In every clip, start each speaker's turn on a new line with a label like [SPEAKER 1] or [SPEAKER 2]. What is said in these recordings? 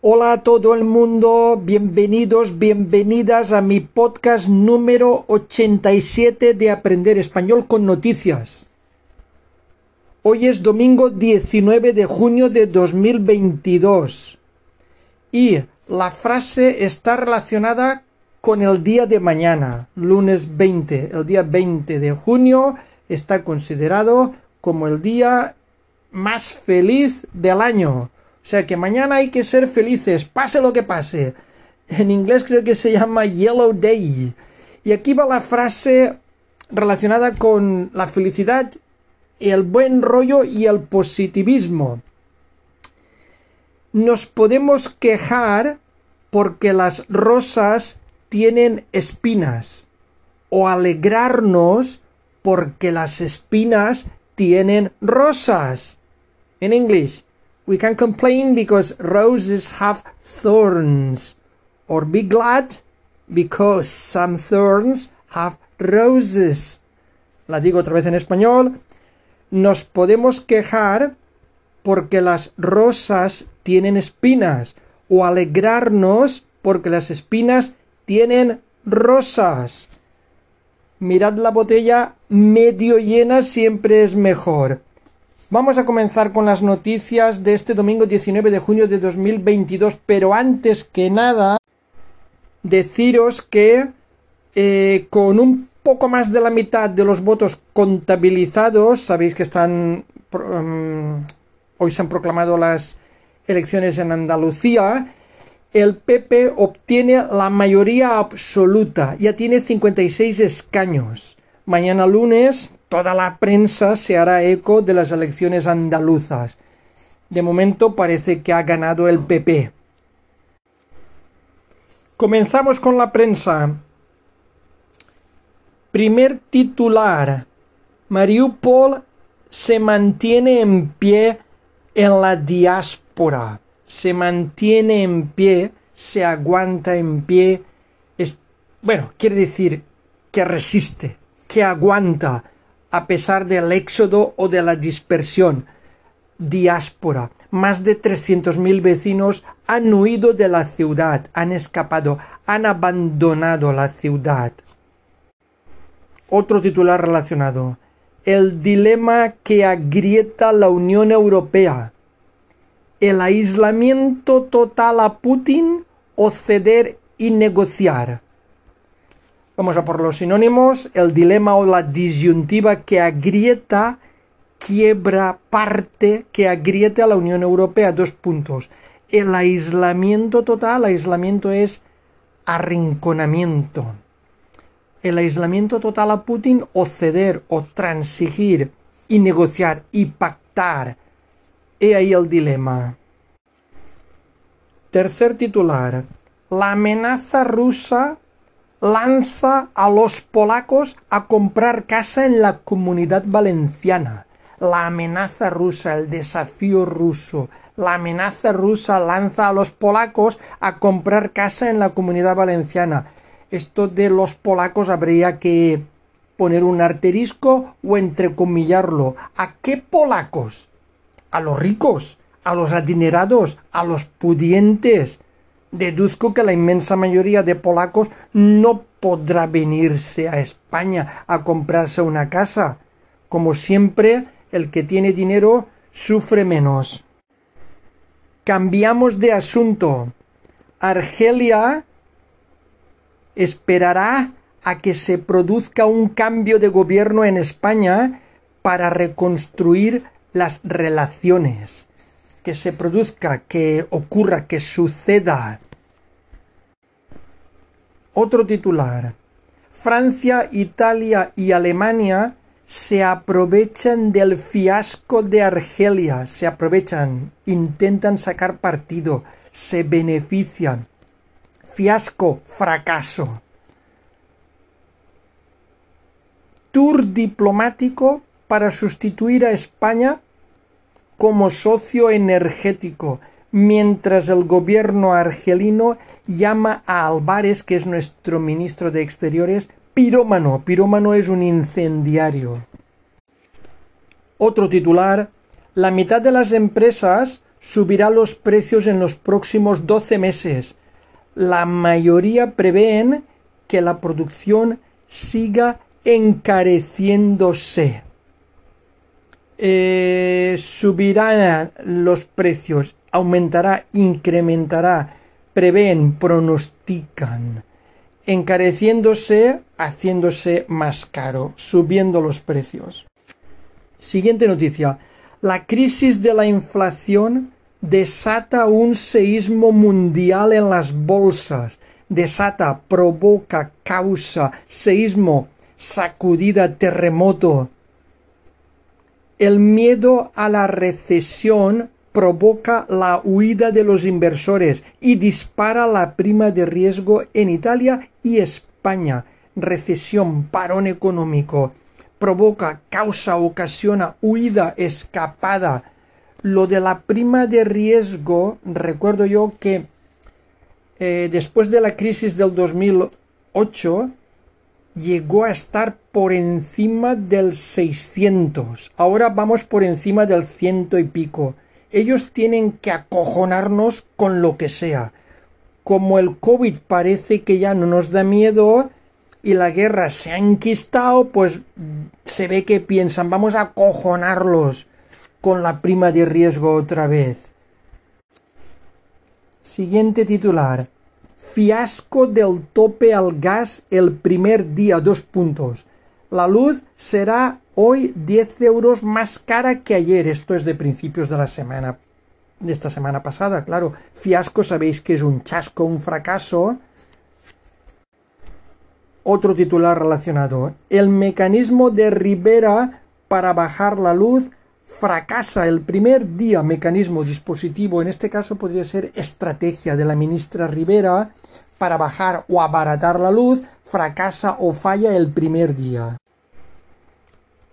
[SPEAKER 1] Hola a todo el mundo, bienvenidos, bienvenidas a mi podcast número 87 de Aprender Español con Noticias. Hoy es domingo 19 de junio de 2022 y la frase está relacionada con el día de mañana, lunes 20. El día 20 de junio está considerado como el día más feliz del año. Sea que mañana hay que ser felices, pase lo que pase. En inglés creo que se llama Yellow Day. Y aquí va la frase relacionada con la felicidad, el buen rollo y el positivismo. Nos podemos quejar porque las rosas tienen espinas o alegrarnos porque las espinas tienen rosas. In English, we can complain because roses have thorns, or be glad because some thorns have roses. La digo otra vez en español. Nos podemos quejar porque las rosas tienen espinas, o alegrarnos porque las espinas tienen rosas. Mirad la botella medio llena siempre es mejor. Vamos a comenzar con las noticias de este domingo 19 de junio de 2022, pero antes que nada, deciros que eh, con un poco más de la mitad de los votos contabilizados, sabéis que están... Um, hoy se han proclamado las elecciones en Andalucía, el PP obtiene la mayoría absoluta, ya tiene 56 escaños. Mañana lunes toda la prensa se hará eco de las elecciones andaluzas. De momento parece que ha ganado el PP. Comenzamos con la prensa. Primer titular. Mariupol se mantiene en pie en la diáspora. Se mantiene en pie, se aguanta en pie. bueno, quiere decir que resiste, que aguanta a pesar del éxodo o de la dispersión. Diáspora. Más de 300.000 vecinos han huido de la ciudad, han escapado, han abandonado la ciudad. Otro titular relacionado. El dilema que agrieta la Unión Europea. El aislamiento total a Putin o ceder y negociar. Vamos a por los sinónimos. El dilema o la disyuntiva que agrieta, quiebra, parte, que agrieta a la Unión Europea. Dos puntos. El aislamiento total, aislamiento es arrinconamiento. El aislamiento total a Putin o ceder o transigir y negociar y pactar. He ahí el dilema. Tercer titular. La amenaza rusa lanza a los polacos a comprar casa en la comunidad valenciana. La amenaza rusa, el desafío ruso, la amenaza rusa lanza a los polacos a comprar casa en la comunidad valenciana. Esto de los polacos habría que poner un arterisco o entrecomillarlo. ¿A qué polacos? A los ricos, a los adinerados, a los pudientes, Deduzco que la inmensa mayoría de polacos no podrá venirse a España a comprarse una casa. Como siempre, el que tiene dinero sufre menos. Cambiamos de asunto. Argelia esperará a que se produzca un cambio de gobierno en España para reconstruir las relaciones que se produzca, que ocurra, que suceda. Otro titular. Francia, Italia y Alemania se aprovechan del fiasco de Argelia, se aprovechan, intentan sacar partido, se benefician. Fiasco, fracaso. Tour diplomático para sustituir a España como socio energético, mientras el gobierno argelino llama a Álvarez, que es nuestro ministro de Exteriores, pirómano. Pirómano es un incendiario. Otro titular. La mitad de las empresas subirá los precios en los próximos 12 meses. La mayoría prevén que la producción siga encareciéndose. Eh, subirán los precios, aumentará, incrementará, prevén, pronostican, encareciéndose, haciéndose más caro, subiendo los precios. Siguiente noticia. La crisis de la inflación desata un seísmo mundial en las bolsas. Desata, provoca, causa, seísmo, sacudida, terremoto. El miedo a la recesión provoca la huida de los inversores y dispara la prima de riesgo en Italia y España. Recesión, parón económico, provoca, causa, ocasiona huida, escapada. Lo de la prima de riesgo, recuerdo yo que eh, después de la crisis del 2008 llegó a estar por encima del 600. Ahora vamos por encima del ciento y pico. Ellos tienen que acojonarnos con lo que sea. Como el COVID parece que ya no nos da miedo y la guerra se ha enquistado, pues se ve que piensan, vamos a acojonarlos con la prima de riesgo otra vez. Siguiente titular. Fiasco del tope al gas el primer día. Dos puntos. La luz será hoy 10 euros más cara que ayer. Esto es de principios de la semana. De esta semana pasada, claro. Fiasco sabéis que es un chasco, un fracaso. Otro titular relacionado. El mecanismo de Rivera para bajar la luz fracasa el primer día. Mecanismo, dispositivo. En este caso podría ser estrategia de la ministra Rivera para bajar o abaratar la luz fracasa o falla el primer día.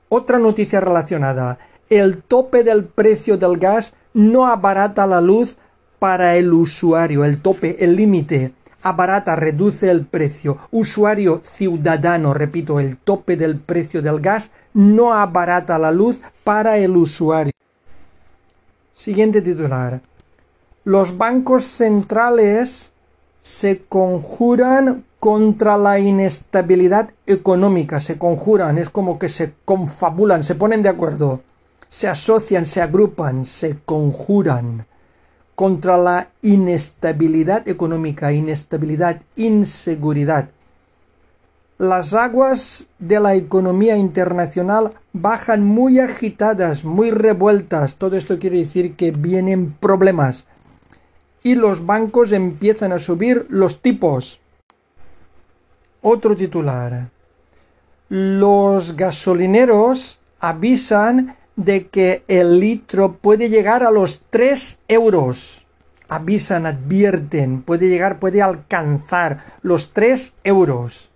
[SPEAKER 1] Otra noticia relacionada. El tope del precio del gas no abarata la luz para el usuario. El tope, el límite, abarata, reduce el precio. Usuario ciudadano, repito, el tope del precio del gas no abarata la luz para el usuario. Siguiente titular. Los bancos centrales se conjuran contra la inestabilidad económica, se conjuran, es como que se confabulan, se ponen de acuerdo, se asocian, se agrupan, se conjuran contra la inestabilidad económica, inestabilidad, inseguridad. Las aguas de la economía internacional bajan muy agitadas, muy revueltas. Todo esto quiere decir que vienen problemas y los bancos empiezan a subir los tipos. Otro titular. Los gasolineros avisan de que el litro puede llegar a los 3 euros. Avisan, advierten, puede llegar, puede alcanzar los 3 euros.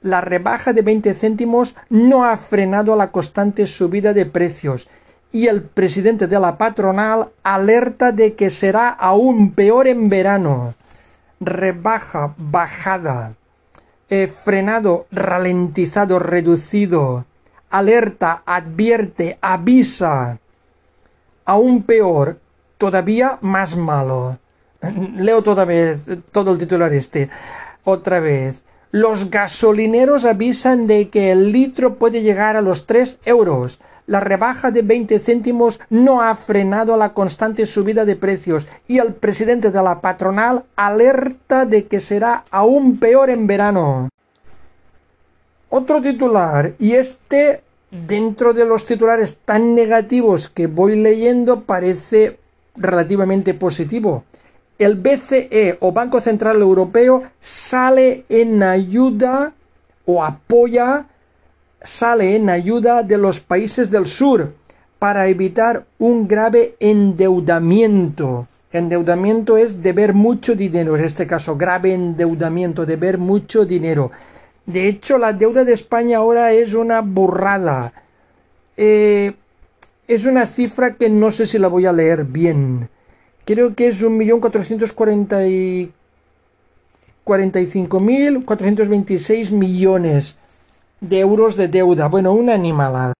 [SPEAKER 1] La rebaja de 20 céntimos no ha frenado la constante subida de precios y el presidente de la patronal alerta de que será aún peor en verano. Rebaja, bajada, frenado, ralentizado, reducido. Alerta, advierte, avisa. Aún peor, todavía más malo. Leo toda vez todo el titular este. Otra vez. Los gasolineros avisan de que el litro puede llegar a los 3 euros la rebaja de 20 céntimos no ha frenado la constante subida de precios y el presidente de la patronal alerta de que será aún peor en verano. Otro titular, y este dentro de los titulares tan negativos que voy leyendo parece relativamente positivo. El BCE o Banco Central Europeo sale en ayuda o apoya sale en ayuda de los países del sur para evitar un grave endeudamiento. Endeudamiento es deber mucho dinero, en este caso grave endeudamiento, deber mucho dinero. De hecho, la deuda de España ahora es una burrada. Eh, es una cifra que no sé si la voy a leer bien. Creo que es un millón cuatrocientos cuarenta y cinco mil cuatrocientos veintiséis millones de euros de deuda. Bueno, una animalada.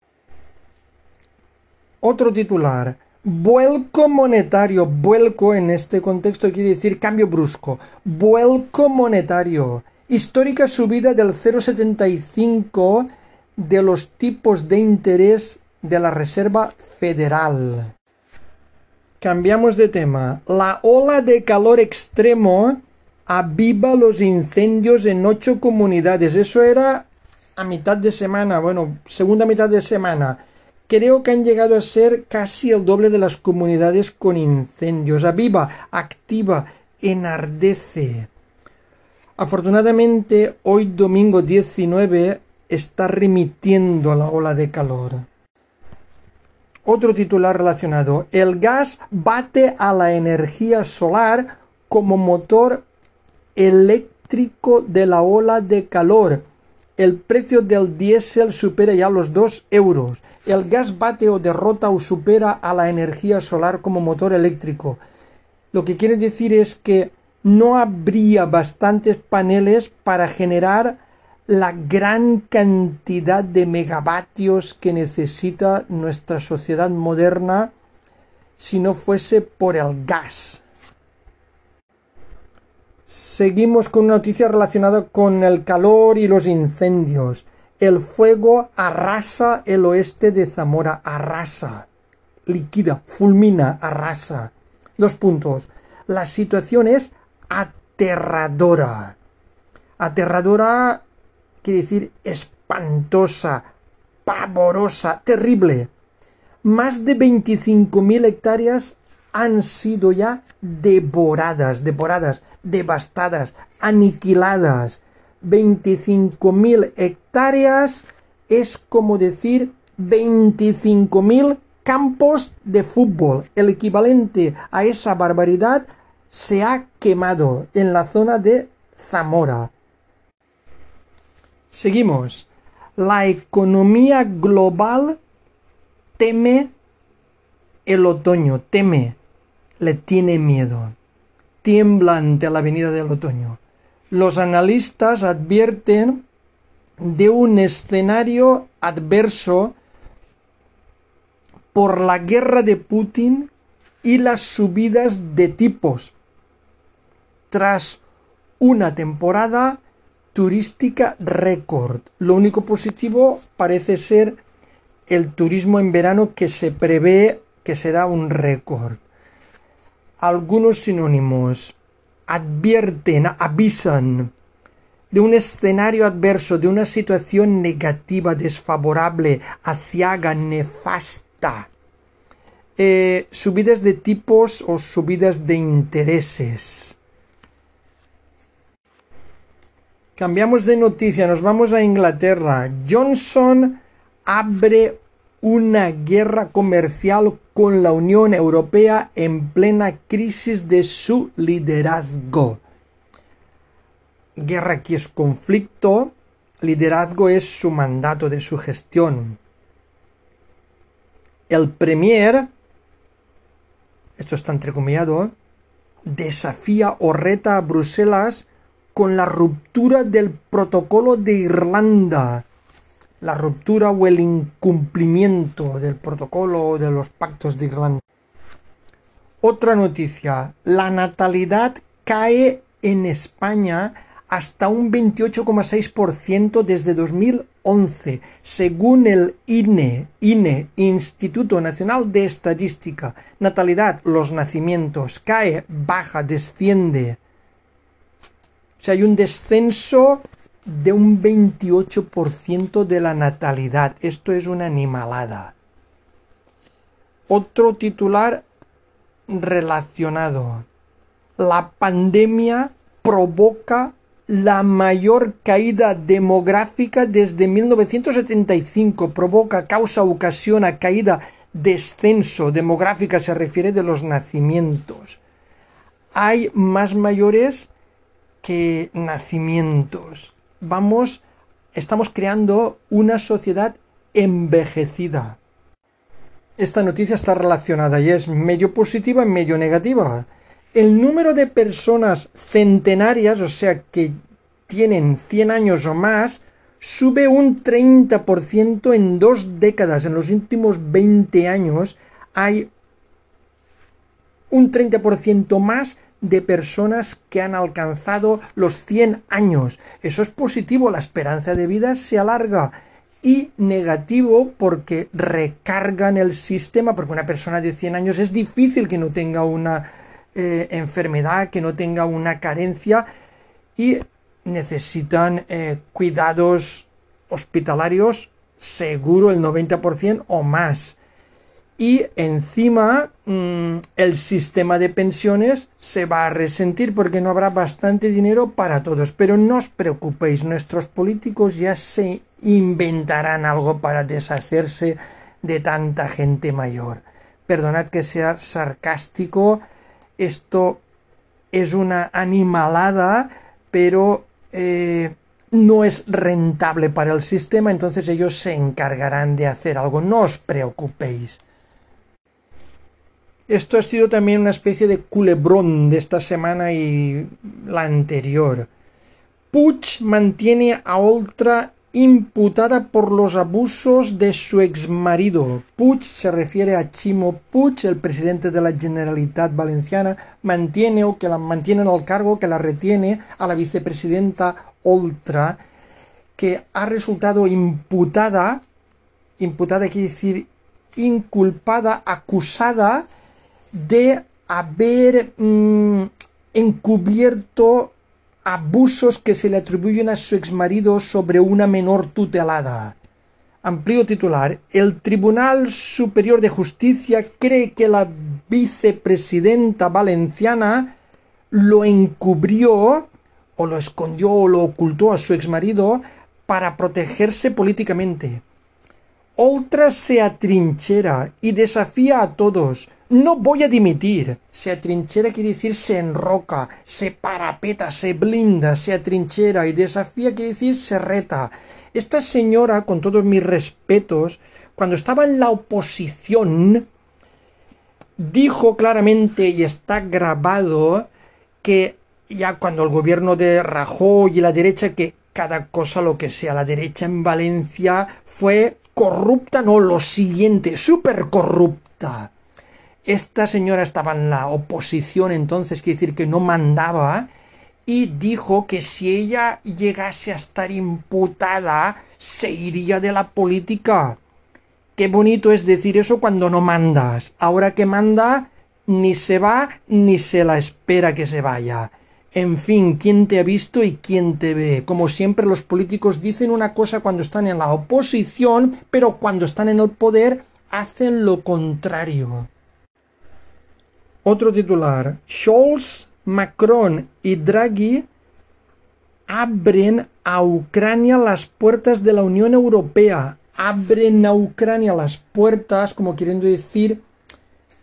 [SPEAKER 1] Otro titular. Vuelco monetario. Vuelco en este contexto quiere decir cambio brusco. Vuelco monetario. Histórica subida del 0,75 de los tipos de interés de la Reserva Federal. Cambiamos de tema. La ola de calor extremo aviva los incendios en ocho comunidades. Eso era a mitad de semana, bueno, segunda mitad de semana. Creo que han llegado a ser casi el doble de las comunidades con incendios. Aviva, activa, enardece. Afortunadamente, hoy domingo 19 está remitiendo la ola de calor. Otro titular relacionado. El gas bate a la energía solar como motor eléctrico de la ola de calor. El precio del diésel supera ya los 2 euros. El gas bate o derrota o supera a la energía solar como motor eléctrico. Lo que quiere decir es que no habría bastantes paneles para generar la gran cantidad de megavatios que necesita nuestra sociedad moderna si no fuese por el gas. Seguimos con una noticia relacionada con el calor y los incendios. El fuego arrasa el oeste de Zamora, arrasa, liquida, fulmina, arrasa. Dos puntos. La situación es aterradora. Aterradora quiere decir espantosa, pavorosa, terrible. Más de 25.000 hectáreas han sido ya devoradas, devoradas, devastadas, aniquiladas. 25.000 hectáreas es como decir 25.000 campos de fútbol. El equivalente a esa barbaridad se ha quemado en la zona de Zamora. Seguimos. La economía global teme el otoño, teme, le tiene miedo, tiembla ante la venida del otoño. Los analistas advierten de un escenario adverso por la guerra de Putin y las subidas de tipos tras una temporada turística récord. Lo único positivo parece ser el turismo en verano que se prevé que será un récord. Algunos sinónimos advierten, avisan de un escenario adverso, de una situación negativa, desfavorable, aciaga, nefasta. Eh, subidas de tipos o subidas de intereses. Cambiamos de noticia, nos vamos a Inglaterra. Johnson abre una guerra comercial con la Unión Europea en plena crisis de su liderazgo. Guerra aquí es conflicto, liderazgo es su mandato de su gestión. El Premier, esto está entrecomillado, desafía o reta a Bruselas con la ruptura del protocolo de Irlanda, la ruptura o el incumplimiento del protocolo de los pactos de Irlanda. Otra noticia, la natalidad cae en España hasta un 28,6% desde 2011, según el INE, INE, Instituto Nacional de Estadística. Natalidad, los nacimientos, cae, baja, desciende. O sea, hay un descenso de un 28% de la natalidad. Esto es una animalada. Otro titular relacionado. La pandemia provoca la mayor caída demográfica desde 1975. Provoca, causa, ocasiona caída, descenso demográfica, se refiere de los nacimientos. Hay más mayores que nacimientos. Vamos, estamos creando una sociedad envejecida. Esta noticia está relacionada y es medio positiva y medio negativa. El número de personas centenarias, o sea, que tienen 100 años o más, sube un 30% en dos décadas. En los últimos 20 años hay un 30% más de personas que han alcanzado los 100 años. Eso es positivo, la esperanza de vida se alarga. Y negativo porque recargan el sistema, porque una persona de 100 años es difícil que no tenga una eh, enfermedad, que no tenga una carencia y necesitan eh, cuidados hospitalarios seguro el 90% o más y encima mm, el sistema de pensiones se va a resentir porque no habrá bastante dinero para todos. Pero no os preocupéis, nuestros políticos ya se inventarán algo para deshacerse de tanta gente mayor. Perdonad que sea sarcástico, esto es una animalada, pero eh, no es rentable para el sistema, entonces ellos se encargarán de hacer algo. No os preocupéis. Esto ha sido también una especie de culebrón de esta semana y la anterior. Puig mantiene a Oltra imputada por los abusos de su exmarido. Puig se refiere a Chimo Puig, el presidente de la Generalitat Valenciana, mantiene o que la mantiene en el cargo, que la retiene a la vicepresidenta Oltra, que ha resultado imputada, imputada quiere decir inculpada, acusada de haber mm, encubierto abusos que se le atribuyen a su exmarido sobre una menor tutelada. Amplio titular. El Tribunal Superior de Justicia cree que la vicepresidenta valenciana lo encubrió o lo escondió o lo ocultó a su exmarido para protegerse políticamente. Otra se atrinchera y desafía a todos, no voy a dimitir. Se atrinchera quiere decir se enroca, se parapeta, se blinda, se atrinchera y desafía quiere decir se reta. Esta señora, con todos mis respetos, cuando estaba en la oposición, dijo claramente y está grabado que ya cuando el gobierno de Rajoy y la derecha, que cada cosa lo que sea, la derecha en Valencia fue corrupta, no, lo siguiente, súper corrupta. Esta señora estaba en la oposición entonces, quiere decir que no mandaba, y dijo que si ella llegase a estar imputada, se iría de la política. Qué bonito es decir eso cuando no mandas. Ahora que manda, ni se va, ni se la espera que se vaya. En fin, ¿quién te ha visto y quién te ve? Como siempre los políticos dicen una cosa cuando están en la oposición, pero cuando están en el poder hacen lo contrario. Otro titular. Scholz, Macron y Draghi abren a Ucrania las puertas de la Unión Europea. Abren a Ucrania las puertas, como queriendo decir,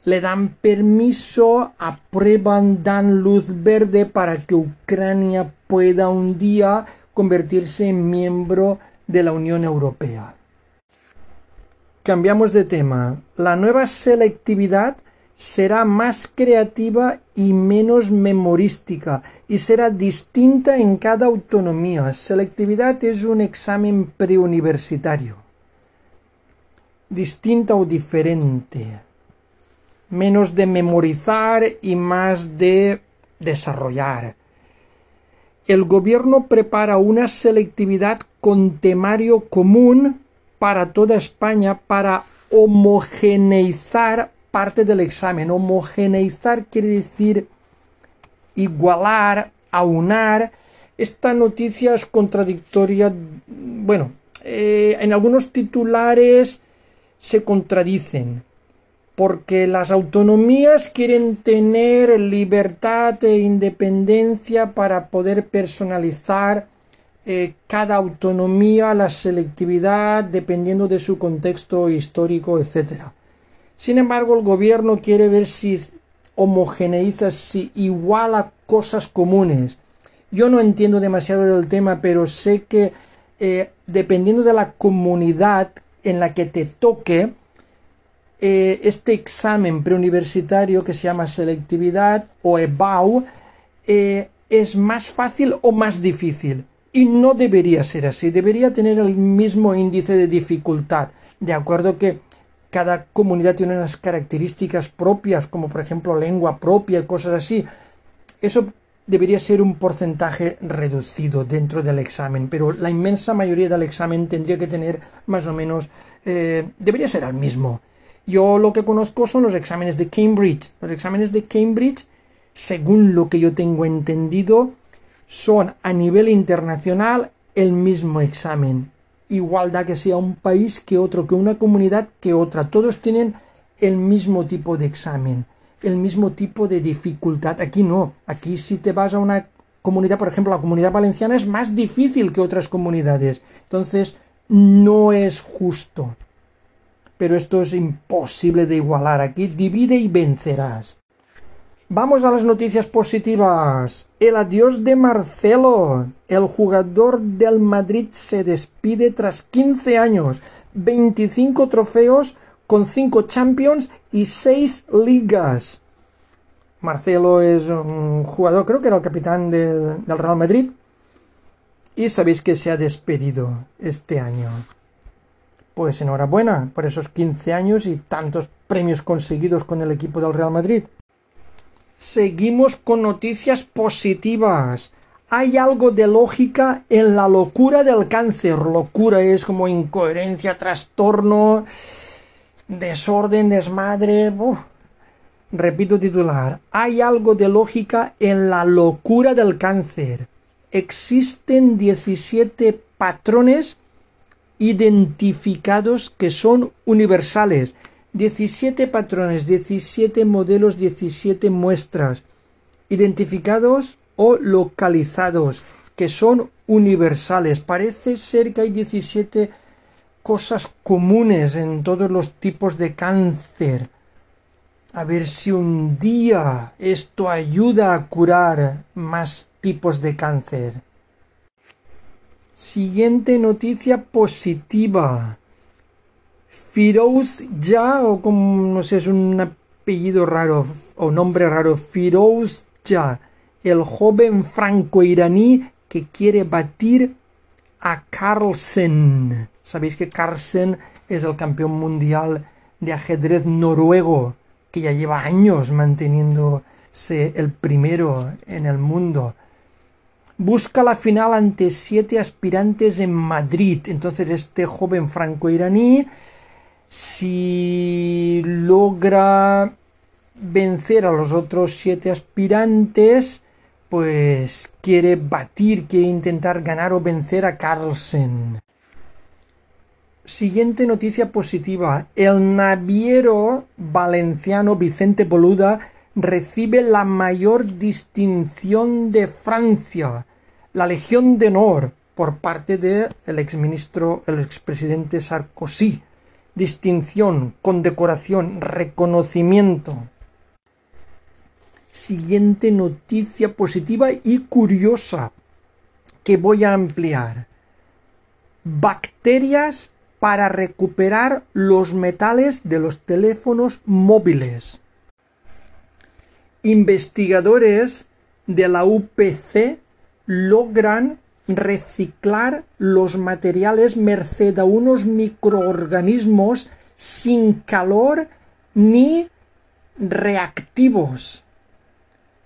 [SPEAKER 1] le dan permiso, aprueban, dan luz verde para que Ucrania pueda un día convertirse en miembro de la Unión Europea. Cambiamos de tema. La nueva selectividad será más creativa y menos memorística y será distinta en cada autonomía. Selectividad es un examen preuniversitario. Distinta o diferente. Menos de memorizar y más de desarrollar. El gobierno prepara una selectividad con temario común para toda España para homogeneizar parte del examen. Homogeneizar quiere decir igualar, aunar. Esta noticia es contradictoria. Bueno, eh, en algunos titulares se contradicen porque las autonomías quieren tener libertad e independencia para poder personalizar eh, cada autonomía, la selectividad, dependiendo de su contexto histórico, etcétera. Sin embargo, el gobierno quiere ver si homogeneiza, si iguala cosas comunes. Yo no entiendo demasiado del tema, pero sé que eh, dependiendo de la comunidad en la que te toque, eh, este examen preuniversitario que se llama selectividad o EBAU eh, es más fácil o más difícil. Y no debería ser así, debería tener el mismo índice de dificultad. De acuerdo que cada comunidad tiene unas características propias, como por ejemplo lengua propia cosas así. Eso debería ser un porcentaje reducido dentro del examen, pero la inmensa mayoría del examen tendría que tener más o menos, eh, debería ser el mismo. Yo lo que conozco son los exámenes de Cambridge. Los exámenes de Cambridge, según lo que yo tengo entendido, son a nivel internacional el mismo examen. Igualdad que sea un país que otro, que una comunidad que otra. Todos tienen el mismo tipo de examen el mismo tipo de dificultad. Aquí no. Aquí si te vas a una comunidad, por ejemplo, la comunidad valenciana es más difícil que otras comunidades. Entonces, no es justo. Pero esto es imposible de igualar. Aquí divide y vencerás. Vamos a las noticias positivas. El adiós de Marcelo. El jugador del Madrid se despide tras 15 años, 25 trofeos con 5 Champions y 6 ligas. Marcelo es un jugador, creo que era el capitán del, Real Madrid. Y sabéis que se ha despedido este año. Pues enhorabuena por esos 15 años y tantos premios conseguidos con el equipo del Real Madrid. Seguimos con noticias positivas. Hay algo de lógica en la locura del cáncer. Locura es como incoherencia, trastorno desorden, desmadre. Repito titular. Hay algo de lógica en la locura del cáncer. Existen 17 patrones identificados que son universales. 17 patrones, 17 modelos, 17 muestras identificados o localizados que son universales. Parece ser que hay 17 cosas comunes en todos los tipos de cáncer. A ver si un día esto ayuda a curar más tipos de cáncer. Siguiente noticia positiva. Firouz Ya, o como no sé, es un apellido raro o nombre raro, Firouz Ya, el joven franco-iraní que quiere batir a Carlsen. Sabéis que Carlsen es el campeón mundial de ajedrez noruego, que ya lleva años manteniéndose el primero en el mundo. Busca la final ante siete aspirantes en Madrid. Entonces este joven franco-iraní, si logra vencer a los otros siete aspirantes, pues quiere batir, quiere intentar ganar o vencer a Carlsen. Siguiente noticia positiva. El naviero valenciano Vicente Boluda recibe la mayor distinción de Francia, la Legión de Honor, por parte del exministro, el expresidente Sarkozy. Distinción, condecoración, reconocimiento. Siguiente noticia positiva y curiosa que voy a ampliar. Bacterias para recuperar los metales de los teléfonos móviles. Investigadores de la UPC logran reciclar los materiales merced a unos microorganismos sin calor ni reactivos.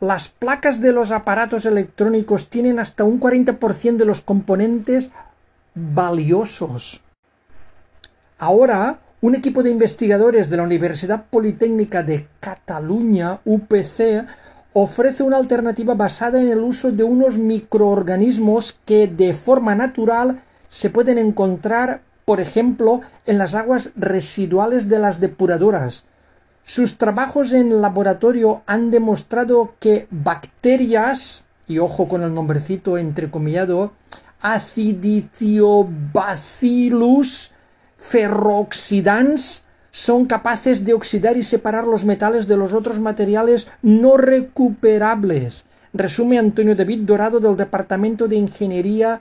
[SPEAKER 1] Las placas de los aparatos electrónicos tienen hasta un 40% de los componentes valiosos. Ahora, un equipo de investigadores de la Universidad Politécnica de Cataluña, UPC, ofrece una alternativa basada en el uso de unos microorganismos que de forma natural se pueden encontrar, por ejemplo, en las aguas residuales de las depuradoras. Sus trabajos en laboratorio han demostrado que bacterias, y ojo con el nombrecito entrecomillado, Acidiciobacillus ferrooxidans son capaces de oxidar y separar los metales de los otros materiales no recuperables. Resume Antonio David Dorado del Departamento de Ingeniería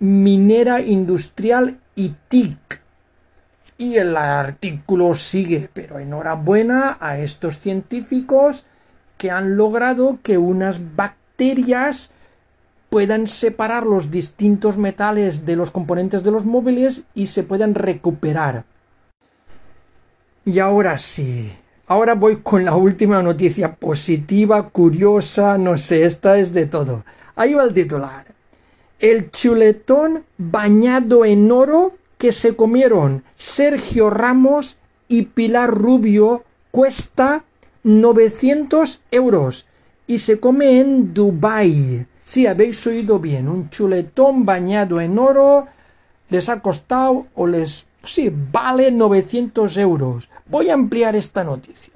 [SPEAKER 1] Minera Industrial y TIC. Y el artículo sigue, pero enhorabuena a estos científicos que han logrado que unas bacterias puedan separar los distintos metales de los componentes de los móviles y se puedan recuperar. Y ahora sí, ahora voy con la última noticia positiva, curiosa, no sé, esta es de todo. Ahí va el titular. El chuletón bañado en oro que se comieron Sergio Ramos y Pilar Rubio cuesta 900 euros y se come en Dubai. Sí, habéis oído bien, un chuletón bañado en oro les ha costado o les Sí, vale 900 euros. Voy a ampliar esta noticia.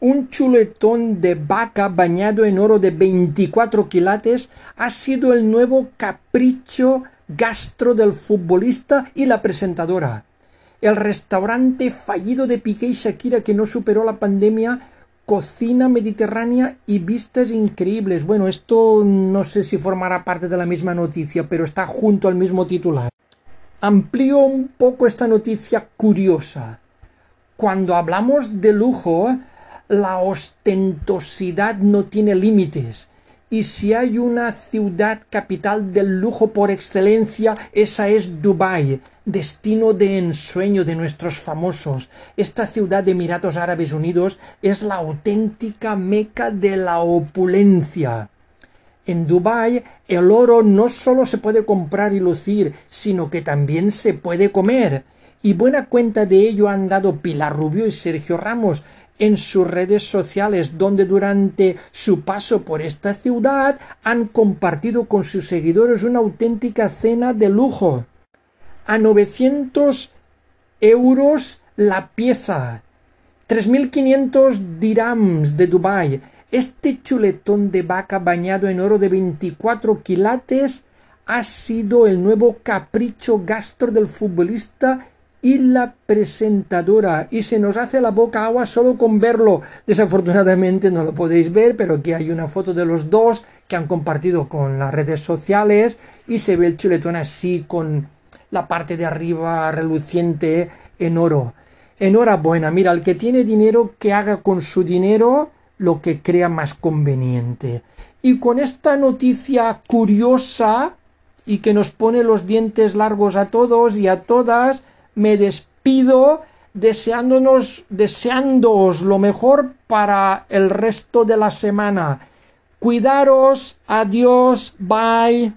[SPEAKER 1] Un chuletón de vaca bañado en oro de 24 quilates ha sido el nuevo capricho gastro del futbolista y la presentadora. El restaurante fallido de Piqué y Shakira que no superó la pandemia, cocina mediterránea y vistas increíbles. Bueno, esto no sé si formará parte de la misma noticia, pero está junto al mismo titular. Amplío un poco esta noticia curiosa. Cuando hablamos de lujo, la ostentosidad no tiene límites. Y si hay una ciudad capital del lujo por excelencia, esa es Dubái, destino de ensueño de nuestros famosos. Esta ciudad de Emiratos Árabes Unidos es la auténtica meca de la opulencia. En Dubái el oro no solo se puede comprar y lucir, sino que también se puede comer. Y buena cuenta de ello han dado Pilar Rubio y Sergio Ramos en sus redes sociales, donde durante su paso por esta ciudad han compartido con sus seguidores una auténtica cena de lujo. A 900 euros la pieza. 3.500 dirhams de Dubái este chuletón de vaca bañado en oro de 24 quilates ha sido el nuevo capricho gastro del futbolista y la presentadora y se nos hace la boca agua solo con verlo. Desafortunadamente no lo podéis ver, pero aquí hay una foto de los dos que han compartido con las redes sociales y se ve el chuletón así con la parte de arriba reluciente en oro. Enhorabuena, mira, el que tiene dinero que haga con su dinero lo que crea más conveniente. Y con esta noticia curiosa y que nos pone los dientes largos a todos y a todas, me despido deseándonos, deseándoos lo mejor para el resto de la semana. Cuidaros, adiós, bye.